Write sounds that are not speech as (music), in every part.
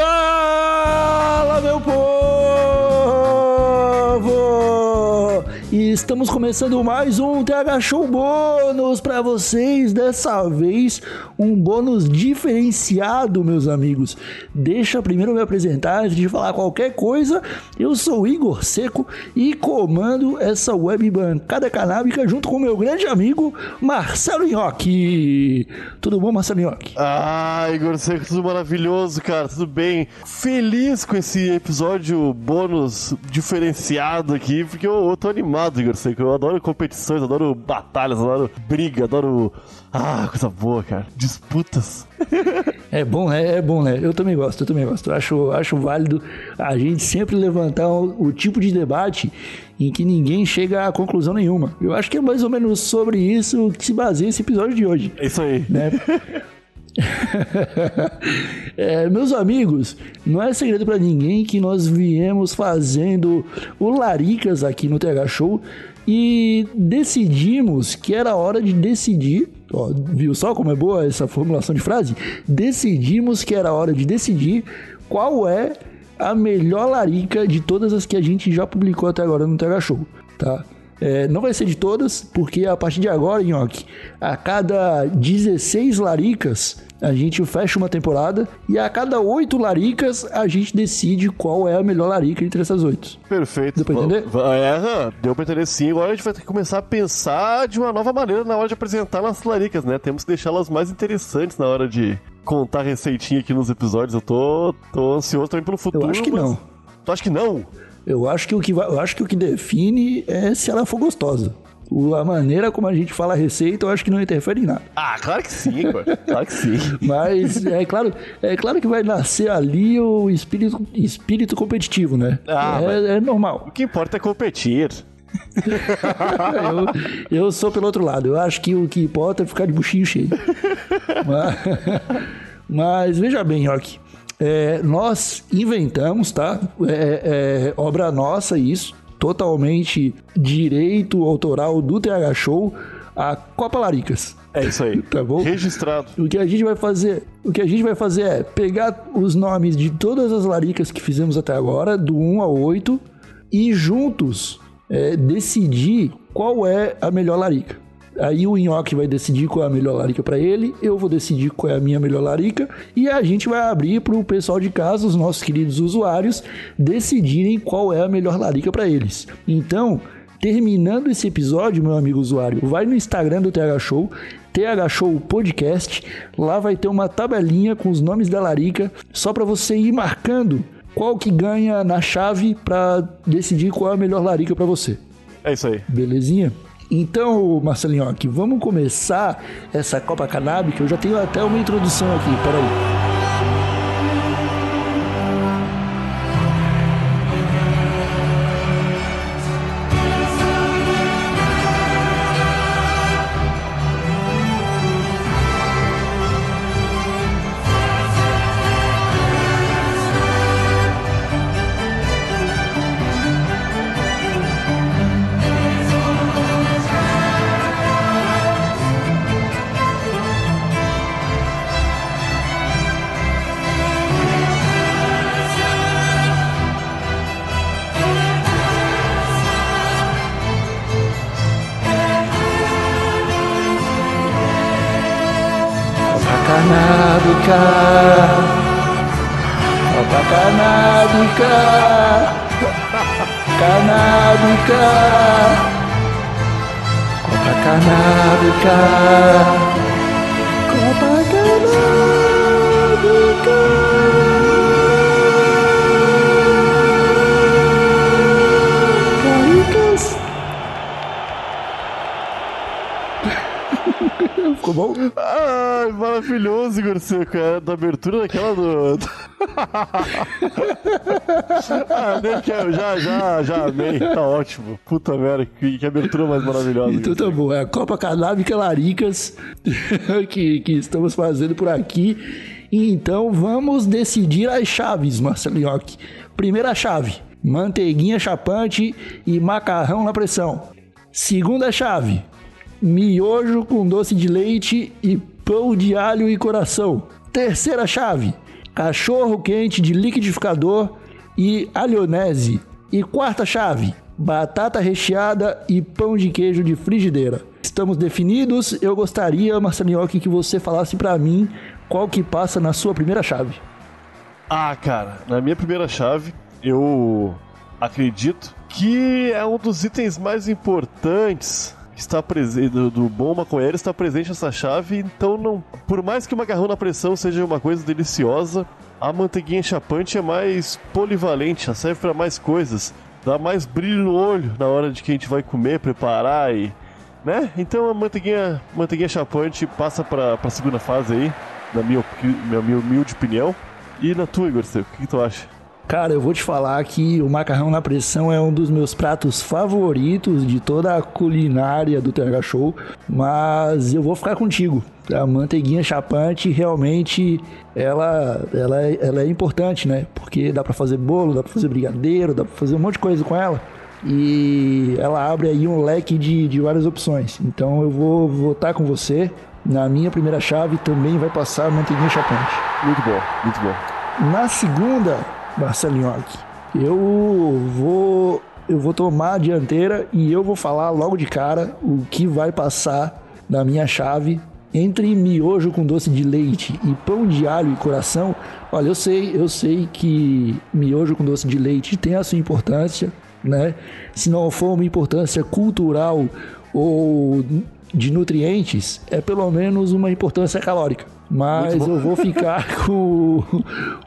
Fala, estamos começando mais um TH Show bônus para vocês. Dessa vez, um bônus diferenciado, meus amigos. Deixa primeiro me apresentar antes de falar qualquer coisa. Eu sou Igor Seco e comando essa web bancada canábica junto com meu grande amigo Marcelo Nhoque. Tudo bom, Marcelo Nhoque? Ah, Igor Seco, tudo maravilhoso, cara, tudo bem. Feliz com esse episódio bônus diferenciado aqui, porque eu, eu tô animado animado, Igor Seco. Eu adoro competições, adoro batalhas, adoro briga, adoro. Ah, coisa boa, cara. Disputas. (laughs) É bom, né? É bom, né? Eu também gosto, eu também gosto. Eu acho, acho válido a gente sempre levantar o, o tipo de debate em que ninguém chega a conclusão nenhuma. Eu acho que é mais ou menos sobre isso que se baseia esse episódio de hoje. É isso aí. Né? (laughs) (laughs) é, meus amigos, não é segredo para ninguém que nós viemos fazendo o Laricas aqui no TH Show e decidimos que era hora de decidir. Ó, viu só como é boa essa formulação de frase? Decidimos que era hora de decidir qual é a melhor larica de todas as que a gente já publicou até agora no TH Show, tá? É, não vai ser de todas, porque a partir de agora, Nhoque, a cada 16 laricas a gente fecha uma temporada e a cada oito laricas a gente decide qual é a melhor larica entre essas oito. Perfeito. Deu pra entender? É, deu pra entender sim. Agora a gente vai ter que começar a pensar de uma nova maneira na hora de apresentar nossas laricas, né? Temos que deixá-las mais interessantes na hora de contar receitinha aqui nos episódios. Eu tô, tô ansioso também pelo futuro. Eu acho que não. Tu acha que não? Eu acho que o que, vai, eu acho que, o que define é se ela for gostosa. A maneira como a gente fala a receita, eu acho que não interfere em nada. Ah, claro que sim, claro que sim. (laughs) Mas é claro, é claro que vai nascer ali o espírito, espírito competitivo, né? Ah, é, é normal. O que importa é competir. (laughs) eu, eu sou pelo outro lado. Eu acho que o que importa é ficar de buchinho cheio. (laughs) mas, mas veja bem, Rock. É, nós inventamos, tá? É, é, obra nossa isso, totalmente direito autoral do TH Show, a Copa Laricas. É isso aí. (laughs) Tá bom? Registrado. O que a gente vai fazer, o que a gente vai fazer é pegar os nomes de todas as laricas que fizemos até agora, do 1 ao 8, e juntos é, decidir qual é a melhor larica. Aí o Nhoque vai decidir qual é a melhor larica para ele, eu vou decidir qual é a minha melhor larica e a gente vai abrir para o pessoal de casa, os nossos queridos usuários, decidirem qual é a melhor larica para eles. Então, terminando esse episódio, meu amigo usuário, vai no Instagram do TH Show, TH Show Podcast, lá vai ter uma tabelinha com os nomes da larica, só para você ir marcando qual que ganha na chave para decidir qual é a melhor larica para você. É isso aí. Belezinha? Então, Marcelinho, aqui, vamos começar essa Copa Canábica. Eu já tenho até uma introdução aqui, peraí. Canábica, Copa canábica, Copa canábica. (laughs) Ficou bom? Ai, maravilhoso, Seco. É da abertura daquela do. Ah, nem quero. Já, já, já amei. Tá ótimo. Puta merda, que, que abertura mais maravilhosa. Então tá bom. É a Copa Canábica Laricas (laughs) que, que estamos fazendo por aqui. Então vamos decidir as chaves, Marcelinhoque. Primeira chave: manteiguinha chapante e macarrão na pressão. Segunda chave: miojo com doce de leite e pão de alho e coração. Terceira chave: cachorro quente de liquidificador e alionese. E quarta chave, batata recheada e pão de queijo de frigideira. Estamos definidos. Eu gostaria, Marcelinhoque, que você falasse para mim qual que passa na sua primeira chave. Ah, cara, na minha primeira chave, eu acredito que é um dos itens mais importantes está presente do, bom maconheiro está presente essa chave, então não, por mais que o macarrão na pressão seja uma coisa deliciosa, a manteiguinha chapante é mais polivalente, ela serve para mais coisas, dá mais brilho no olho na hora de que a gente vai comer, preparar e né? Então a manteiguinha, manteiguinha chapante passa para a segunda fase aí, na minha, minha, minha humilde opinião. E na tua, Igor, o que, que tu acha? Cara, eu vou te falar que o macarrão na pressão é um dos meus pratos favoritos de toda a culinária do TH Show, mas eu vou ficar contigo. A manteiguinha chapante realmente ela, ela, é, ela é importante, né? Porque dá para fazer bolo, dá para fazer brigadeiro, dá para fazer um monte de coisa com ela. E ela abre aí um leque de, de várias opções. Então eu vou votar com você. Na minha primeira chave também vai passar a manteiguinha chapante. Muito bom, muito bom. Na segunda, Marcelinho aqui. Eu vou eu vou tomar a dianteira e eu vou falar logo de cara o que vai passar na minha chave entre miojo com doce de leite e pão de alho e coração. Olha, eu sei, eu sei que miojo com doce de leite tem a sua importância, né? Se não for uma importância cultural ou de nutrientes, é pelo menos uma importância calórica. Mas eu vou ficar (laughs) com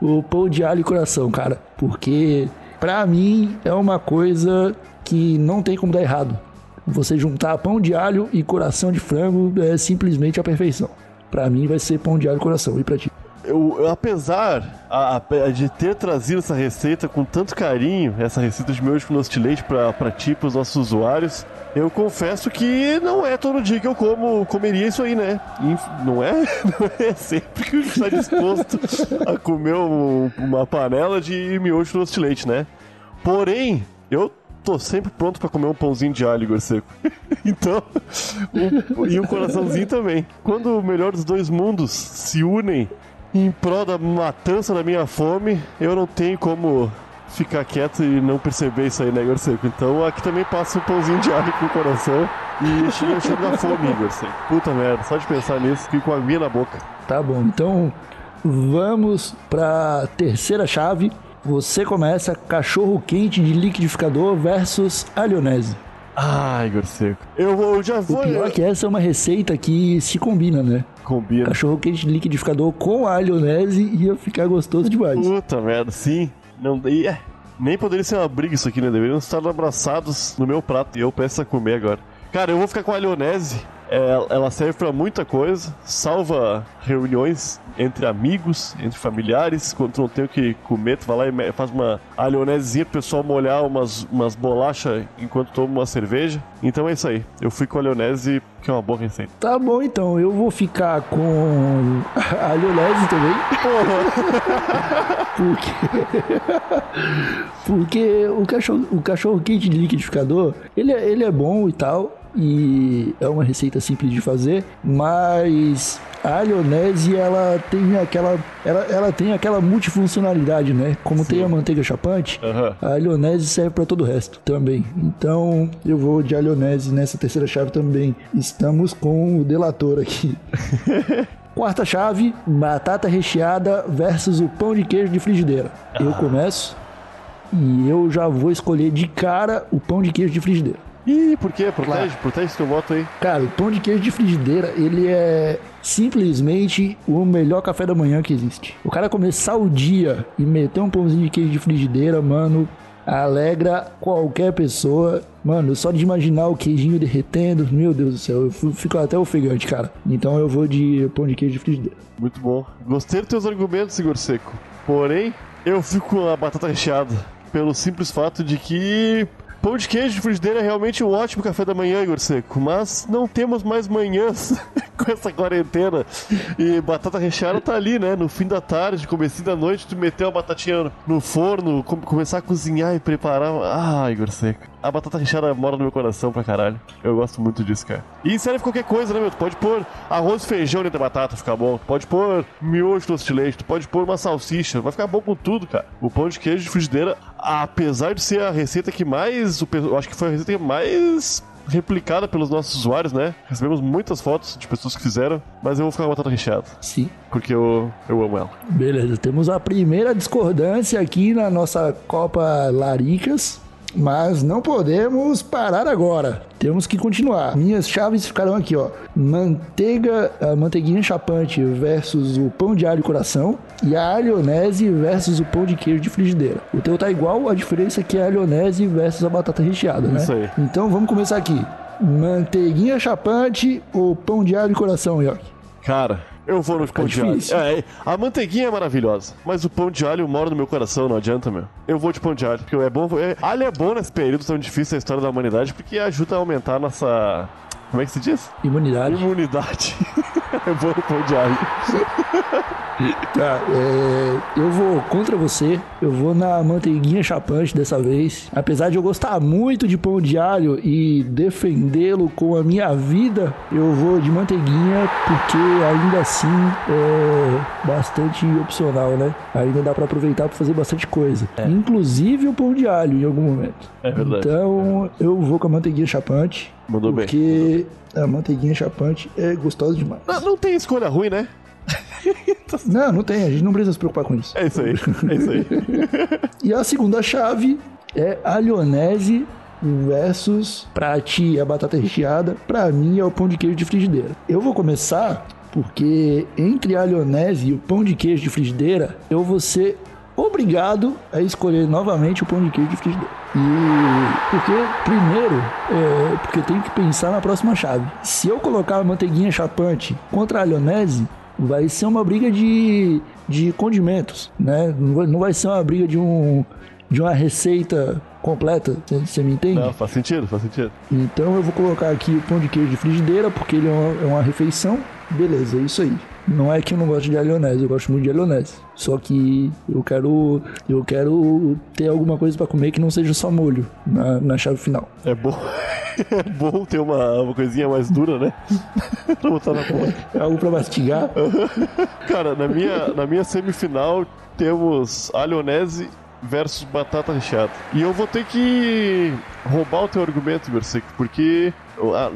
o, o pão de alho e coração, cara. Porque pra mim é uma coisa que não tem como dar errado. Você juntar pão de alho e coração de frango é simplesmente a perfeição. Pra mim vai ser pão de alho e coração. E pra ti? Eu, eu, apesar a, a, de ter trazido essa receita com tanto carinho, essa receita de miojo com doce de leite para ti, para os nossos usuários, eu confesso que não é todo dia que eu como, comeria isso aí, né? Não é? (laughs) Não é sempre que está disposto a comer um, uma panela de miojo com doce de leite, né? Porém, eu tô sempre pronto para comer um pãozinho de alho, Seco. (laughs) então, e um coraçãozinho também. Quando o melhor dos dois mundos se unem em prol da matança da minha fome, eu não tenho como ficar quieto e não perceber isso aí, né, Igor Seco? Então aqui também passa um pãozinho de alho com o coração e chega cheiro da fome, Igor Seco. Puta merda, só de pensar nisso, fico com a minha na boca. Tá bom, então vamos pra terceira chave. Você começa cachorro quente de liquidificador versus alionese. Ah, Igor Seco. Eu, vou, eu já vou. O pior é que essa é uma receita que se combina, né? Combina. Cachorro quente de liquidificador com alionese ia ficar gostoso demais. Puta merda, sim. Não, e, é, nem poderia ser uma briga isso aqui, né? Deveriam estar abraçados no meu prato e eu peço a comer agora. Cara, eu vou ficar com a alionese ela serve para muita coisa, salva reuniões entre amigos, entre familiares. Quando tu não tem o que comer, tu vai lá e faz uma alionezinha pro pessoal molhar umas, umas bolachas enquanto toma uma cerveja. Então é isso aí. Eu fui com a alionese, que é uma boa receita. Tá bom, então. Eu vou ficar com (laughs) a alionese também. Porque... (laughs) Porque o cachorro, o cachorro quente de liquidificador, ele é, ele é bom e tal e é uma receita simples de fazer, mas a alionese ela tem aquela ela, ela tem aquela multifuncionalidade, né? Como Sim. tem a manteiga chapante, uhum. a alionese serve para todo o resto também. Então eu vou de alionese nessa terceira chave também. Estamos com o delator aqui. (laughs) Quarta chave, batata recheada versus o pão de queijo de frigideira. Eu ah. começo e eu já vou escolher de cara o pão de queijo de frigideira. Ih, por quê? Protege, claro. protege seu voto aí. Cara, o pão de queijo de frigideira, ele é simplesmente o melhor café da manhã que existe. O cara começar o dia e meter um pãozinho de queijo de frigideira, mano, alegra qualquer pessoa. Mano, só de imaginar o queijinho derretendo, meu Deus do céu, eu fico até ofegante, cara. Então eu vou de pão de queijo de frigideira. Muito bom. Gostei dos teus argumentos, Igor Seco. Porém, eu fico com a batata recheada. Pelo simples fato de que Pão de queijo de frigideira é realmente um ótimo café da manhã, Igor Seco, mas não temos mais manhãs (laughs) com essa quarentena. E batata recheada tá ali, né? No fim da tarde, comecinho da noite, tu meteu a batatinha no forno, com- começar a cozinhar e preparar. Ah, Igor Seco. A batata recheada mora no meu coração pra caralho. Eu gosto muito disso, cara. E serve qualquer coisa, né, meu? Tu pode pôr arroz e feijão dentro da batata, fica bom. Tu pode pôr miojo doce de leite, tu pode pôr uma salsicha, vai ficar bom com tudo, cara. O pão de queijo de frigideira, apesar de ser a receita que mais. Eu acho que foi a receita mais replicada pelos nossos usuários, né? Recebemos muitas fotos de pessoas que fizeram, mas eu vou ficar com a batata recheada, Sim. porque eu, eu amo ela. Beleza, temos a primeira discordância aqui na nossa Copa Laricas, mas não podemos parar agora. Temos que continuar. Minhas chaves ficarão aqui, ó. Manteiga, a manteiguinha chapante versus o pão de alho e coração e a alionese versus o pão de queijo de frigideira. O teu tá igual, a diferença é que é a alionese versus a batata recheada, né? Isso aí. Então vamos começar aqui. Manteiguinha chapante ou pão de alho e coração, York? Cara, eu vou no pão de alho. difícil. É, é, a manteiguinha é maravilhosa, mas o pão de alho mora no meu coração, não adianta, meu. Eu vou de pão de alho, porque é bom. É, alho é bom nesse período tão difícil da história da humanidade, porque ajuda a aumentar a nossa. Como é que se diz? Imunidade. Imunidade. é bom no pão de alho. Tá, é, eu vou contra você. Eu vou na manteiguinha chapante dessa vez. Apesar de eu gostar muito de pão de alho e defendê-lo com a minha vida, eu vou de manteiguinha porque ainda assim é bastante opcional, né? Ainda dá pra aproveitar pra fazer bastante coisa. Inclusive o pão de alho em algum momento. É verdade. Então eu vou com a manteiguinha chapante. Mandou bem. Porque a manteiguinha chapante é gostosa demais. Não, não tem escolha ruim, né? (laughs) Não, não tem. A gente não precisa se preocupar com isso. É isso aí. É isso aí. (laughs) E a segunda chave é a lionese versus pra ti a batata recheada, pra mim é o pão de queijo de frigideira. Eu vou começar porque entre a lionese e o pão de queijo de frigideira, eu vou ser obrigado a escolher novamente o pão de queijo de frigideira. E porque primeiro, é, porque tenho que pensar na próxima chave. Se eu colocar a manteiguinha chapante contra a lionese, vai ser uma briga de, de condimentos, né? Não vai, não vai ser uma briga de um de uma receita completa, você me entende? Não, faz sentido, faz sentido. Então eu vou colocar aqui o pão de queijo de frigideira, porque ele é uma, é uma refeição. Beleza, é isso aí. Não é que eu não gosto de alionese, eu gosto muito de alionese. Só que eu quero eu quero ter alguma coisa pra comer que não seja só molho na, na chave final. É bom. (laughs) É bom ter uma, uma coisinha mais dura, né? (laughs) pra botar na boca. É algo pra mastigar. (laughs) Cara, na minha, na minha semifinal temos alionese versus batata recheada. E eu vou ter que roubar o teu argumento, Berseco, porque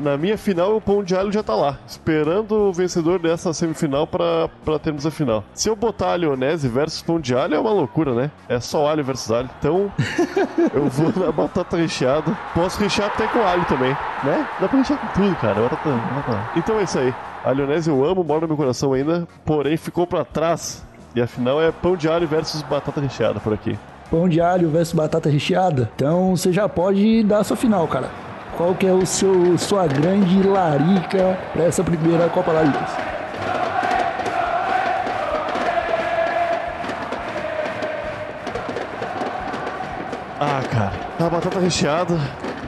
na minha final o pão de alho já tá lá, esperando o vencedor dessa semifinal pra, pra termos a final. Se eu botar alionese versus pão de alho é uma loucura, né? É só alho versus alho. Então (laughs) eu vou na batata recheada. Posso rechear até com alho também, né? Dá pra rechear com tudo, cara. Batata, batata. Então é isso aí. A Lionese eu amo, mora no meu coração ainda, porém ficou pra trás. E afinal é pão de alho versus batata recheada por aqui. Pão de alho versus batata recheada. Então você já pode dar a sua final, cara. Qual que é o seu sua grande larica pra essa primeira Copa Laricas? Ah, cara, a batata recheada.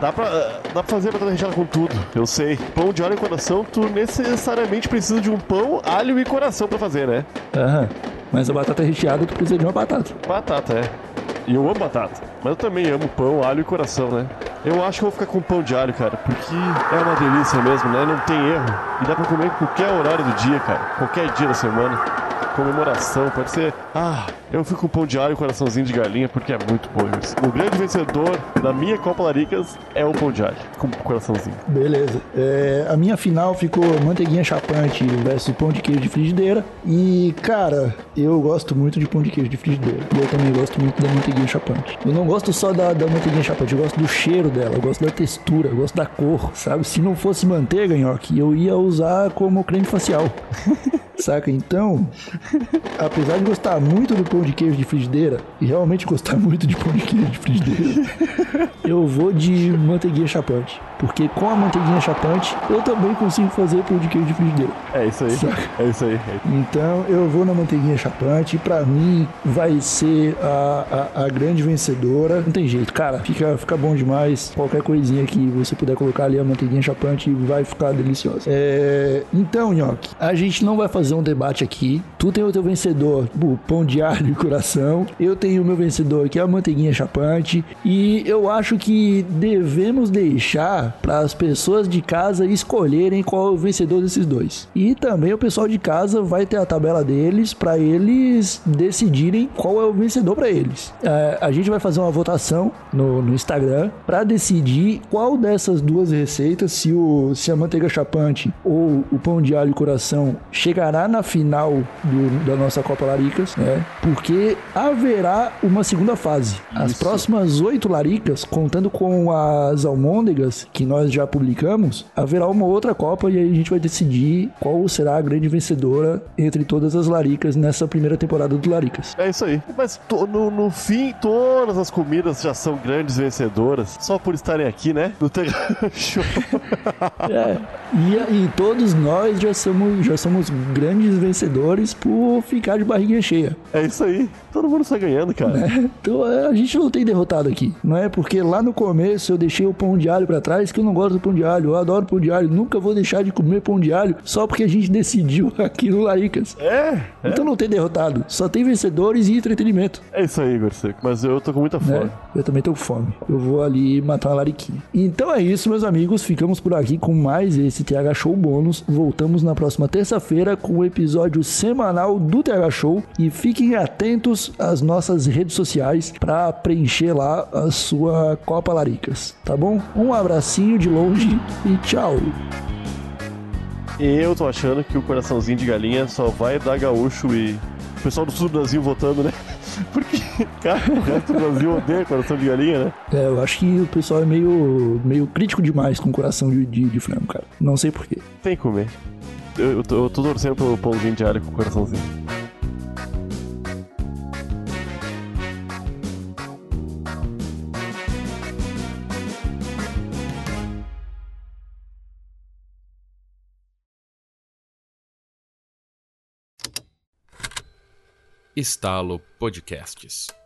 Dá pra, dá pra fazer batata recheada com tudo, eu sei. Pão de alho e coração, tu necessariamente precisa de um pão, alho e coração pra fazer, né? Aham. Mas a batata recheada tu precisa de uma batata. Batata, é. E eu amo batata. Mas eu também amo pão, alho e coração, né? Eu acho que vou ficar com pão de alho, cara, porque é uma delícia mesmo, né? Não tem erro. E dá pra comer em qualquer horário do dia, cara. Qualquer dia da semana. Comemoração, pode ser. Ah, eu fico com pão de alho e coraçãozinho de galinha porque é muito bom isso. O grande vencedor da minha Copa Laricas é o pão de alho, com coraçãozinho. Beleza. É, a minha final ficou manteiguinha chapante versus pão de queijo de frigideira. E, cara, eu gosto muito de pão de queijo de frigideira. E eu também gosto muito da manteiguinha chapante. Eu não gosto só da, da manteiguinha chapante, eu gosto do cheiro dela, eu gosto da textura, eu gosto da cor, sabe? Se não fosse manteiga, nhoque, eu ia usar como creme facial. (laughs) Saca? Então, (laughs) apesar de gostar muito do pão de queijo de frigideira, e realmente gostar muito de pão de queijo de frigideira, (laughs) eu vou de manteiguinha chapante. Porque com a manteiguinha chapante, eu também consigo fazer pão de queijo de frigideira. É isso aí. Saca? É isso aí. Então eu vou na manteiguinha chapante e pra mim vai ser a, a, a grande vencedora. Não tem jeito, cara. Fica, fica bom demais. Qualquer coisinha que você puder colocar ali a manteiguinha chapante vai ficar deliciosa. É, então, Nhoque, a gente não vai fazer um debate aqui. Tu tem o teu vencedor, o pão de alho e coração. Eu tenho o meu vencedor, que é a manteiguinha chapante. E eu acho que devemos deixar para as pessoas de casa escolherem qual é o vencedor desses dois. E também o pessoal de casa vai ter a tabela deles para eles decidirem qual é o vencedor para eles. É, a gente vai fazer uma votação no, no Instagram para decidir qual dessas duas receitas, se, o, se a manteiga chapante ou o pão de alho e coração chegará na final do- da nossa Copa Laricas, né? Porque haverá uma segunda fase. As Isso. próximas oito laricas, contando com as almôndegas que nós já publicamos, haverá uma outra Copa e aí a gente vai decidir qual será a grande vencedora entre todas as laricas nessa primeira temporada do Laricas. É isso aí. Mas no, no fim, todas as comidas já são grandes vencedoras. Só por estarem aqui, né? No Tega (laughs) Show. É, e, e todos nós já somos, já somos grandes vencedores por ficar de barriguinha cheia. É isso aí. Todo mundo sai ganhando, cara. Então é, a gente não tem derrotado aqui, não é? Porque lá no começo eu deixei o pão de alho pra trás, que eu não gosto do pão de alho, eu adoro pão de alho, nunca vou deixar de comer pão de alho só porque a gente decidiu (laughs) aqui no Laricas. É, Então não tem derrotado, só tem vencedores e entretenimento. é isso aí, Igor Seco. Mas eu tô com muita né? fome. Eu também tô com fome. Eu vou ali matar uma lariquinha. Então é isso, meus amigos. Ficamos por aqui com mais esse TH Show bônus. Voltamos na próxima terça-feira com o episódio semanal do TH Show. E fiquem atentos às nossas redes sociais para preencher lá a sua Copa Laricas. Tá bom? Um de longe e tchau. Eu tô achando que o coraçãozinho de galinha só vai dar gaúcho e o pessoal do sul do Brasil votando, né? (laughs) Porque, cara, o resto do Brasil odeia coração de galinha, né? É, eu acho que o pessoal é meio, meio crítico demais com coração de, de, de frango, cara. Não sei porquê. Tem que comer. Eu, eu, tô, eu tô torcendo pelo pãozinho de alho com o coraçãozinho. Estalo Podcasts.